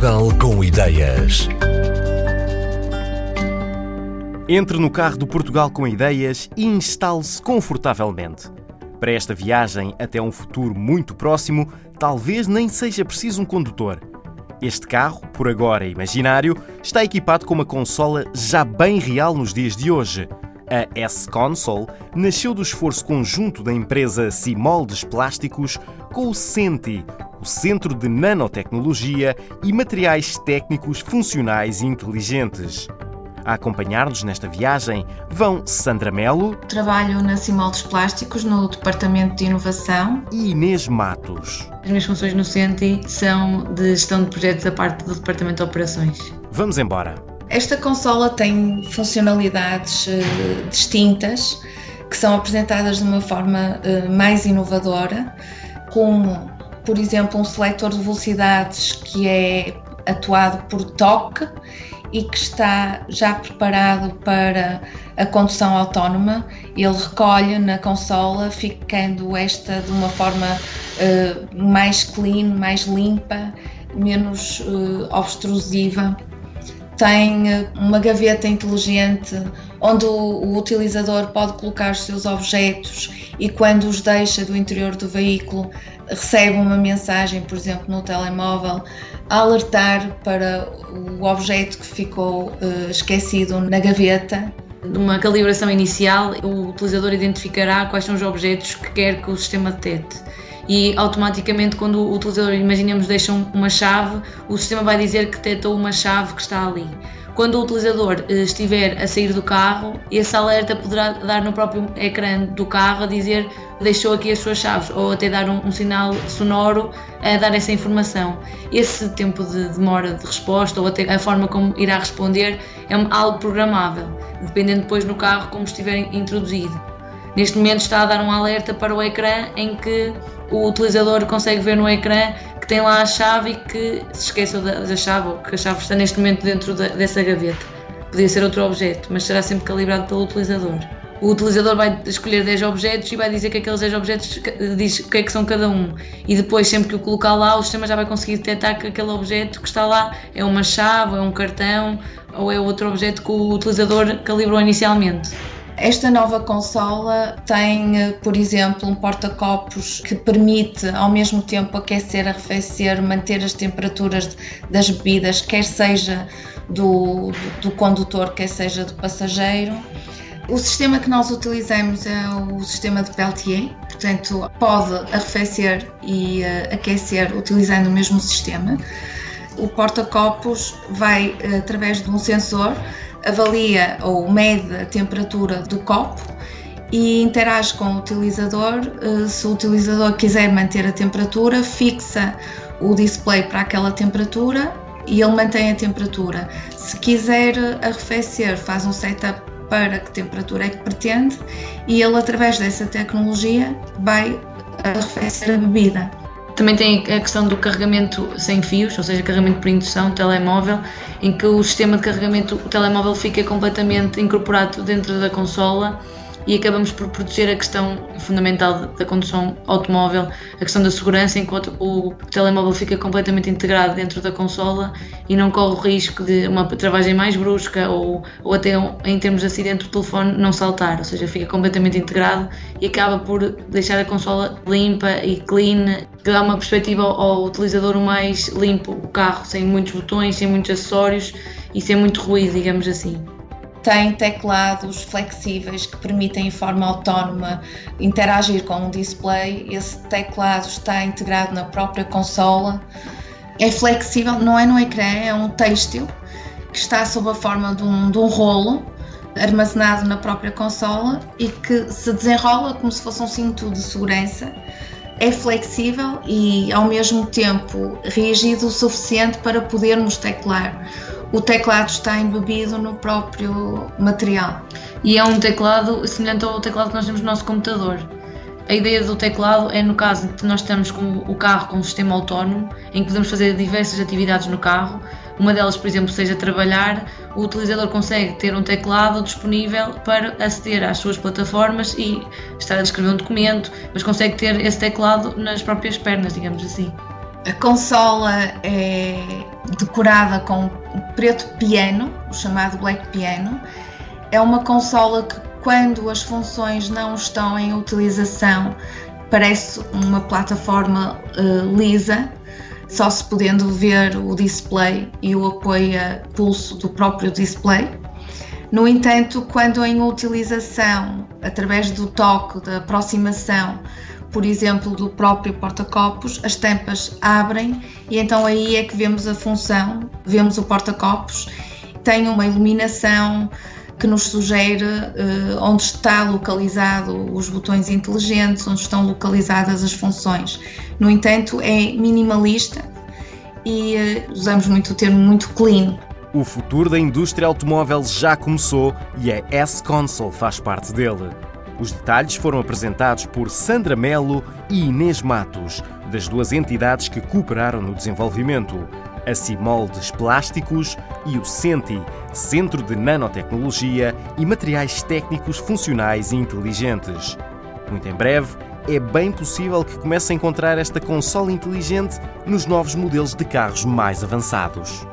Portugal com Ideias. Entre no carro do Portugal com Ideias e instale-se confortavelmente. Para esta viagem até um futuro muito próximo, talvez nem seja preciso um condutor. Este carro, por agora imaginário, está equipado com uma consola já bem real nos dias de hoje. A S-Console nasceu do esforço conjunto da empresa Simoldes Plásticos com o CENTI, o Centro de Nanotecnologia e Materiais Técnicos Funcionais e Inteligentes. A acompanhar-nos nesta viagem vão Sandra Melo. Trabalho na Simoldes Plásticos, no Departamento de Inovação. E Inês Matos. As minhas funções no CENTI são de gestão de projetos a parte do Departamento de Operações. Vamos embora. Esta consola tem funcionalidades uh, distintas que são apresentadas de uma forma uh, mais inovadora, como, por exemplo, um seletor de velocidades que é atuado por toque e que está já preparado para a condução autónoma. Ele recolhe na consola, ficando esta de uma forma uh, mais clean, mais limpa, menos uh, obstrusiva. Tem uh, uma gaveta inteligente onde o, o utilizador pode colocar os seus objetos e quando os deixa do interior do veículo recebe uma mensagem, por exemplo, no telemóvel, a alertar para o objeto que ficou uh, esquecido na gaveta. Numa calibração inicial, o utilizador identificará quais são os objetos que quer que o sistema detecte. E automaticamente, quando o utilizador, imaginemos, deixa uma chave, o sistema vai dizer que detectou uma chave que está ali. Quando o utilizador eh, estiver a sair do carro, esse alerta poderá dar no próprio ecrã do carro a dizer deixou aqui as suas chaves ou até dar um, um sinal sonoro a dar essa informação. Esse tempo de demora de resposta ou até a forma como irá responder é algo programável, dependendo depois no carro como estiver introduzido. Neste momento está a dar um alerta para o ecrã em que o utilizador consegue ver no ecrã tem lá a chave e que se esqueceu da, da chave ou que a chave está neste momento dentro da, dessa gaveta. Podia ser outro objeto, mas será sempre calibrado pelo utilizador. O utilizador vai escolher 10 objetos e vai dizer que aqueles 10 objetos diz o que é que são cada um. E depois, sempre que o colocar lá, o sistema já vai conseguir detectar que aquele objeto que está lá é uma chave, é um cartão ou é outro objeto que o utilizador calibrou inicialmente. Esta nova consola tem, por exemplo, um porta-copos que permite ao mesmo tempo aquecer, arrefecer, manter as temperaturas das bebidas, quer seja do, do condutor, quer seja do passageiro. O sistema que nós utilizamos é o sistema de Peltier, portanto, pode arrefecer e uh, aquecer utilizando o mesmo sistema. O porta-copos vai, uh, através de um sensor, avalia ou mede a temperatura do copo e interage com o utilizador. Eh, se o utilizador quiser manter a temperatura, fixa o display para aquela temperatura e ele mantém a temperatura. Se quiser arrefecer, faz um setup para que temperatura é que pretende e ele, através dessa tecnologia, vai arrefecer a bebida. Também tem a questão do carregamento sem fios, ou seja, carregamento por indução, telemóvel, em que o sistema de carregamento, o telemóvel fica completamente incorporado dentro da consola e acabamos por proteger a questão fundamental da condução automóvel, a questão da segurança, enquanto o telemóvel fica completamente integrado dentro da consola e não corre o risco de uma travagem mais brusca ou, ou até em termos de acidente o telefone não saltar, ou seja, fica completamente integrado e acaba por deixar a consola limpa e clean, que dá uma perspectiva ao, ao utilizador mais limpo. O carro, sem muitos botões, sem muitos acessórios e sem muito ruído, digamos assim tem teclados flexíveis que permitem em forma autónoma interagir com o display. Esse teclado está integrado na própria consola. É flexível, não é no ecrã, é um têxtil que está sob a forma de um, de um rolo armazenado na própria consola e que se desenrola como se fosse um cinto de segurança. É flexível e ao mesmo tempo rígido o suficiente para podermos teclar o teclado está embebido no próprio material. E é um teclado semelhante ao teclado que nós temos no nosso computador. A ideia do teclado é no caso de que nós estamos com o carro com um sistema autónomo, em que podemos fazer diversas atividades no carro. Uma delas, por exemplo, seja trabalhar, o utilizador consegue ter um teclado disponível para aceder às suas plataformas e estar a escrever um documento, mas consegue ter esse teclado nas próprias pernas, digamos assim. A consola é decorada com preto piano, o chamado black piano. É uma consola que, quando as funções não estão em utilização, parece uma plataforma uh, lisa, só se podendo ver o display e o apoio a pulso do próprio display. No entanto, quando em utilização, através do toque, da aproximação, por exemplo, do próprio porta-copos, as tampas abrem e então aí é que vemos a função, vemos o porta-copos, tem uma iluminação que nos sugere uh, onde está localizado os botões inteligentes, onde estão localizadas as funções. No entanto, é minimalista e uh, usamos muito o termo muito clean. O futuro da indústria automóvel já começou e a S-Console faz parte dele. Os detalhes foram apresentados por Sandra Melo e Inês Matos, das duas entidades que cooperaram no desenvolvimento a Cimoldes Plásticos e o CENTI, Centro de Nanotecnologia e Materiais Técnicos Funcionais e Inteligentes. Muito em breve, é bem possível que comece a encontrar esta consola inteligente nos novos modelos de carros mais avançados.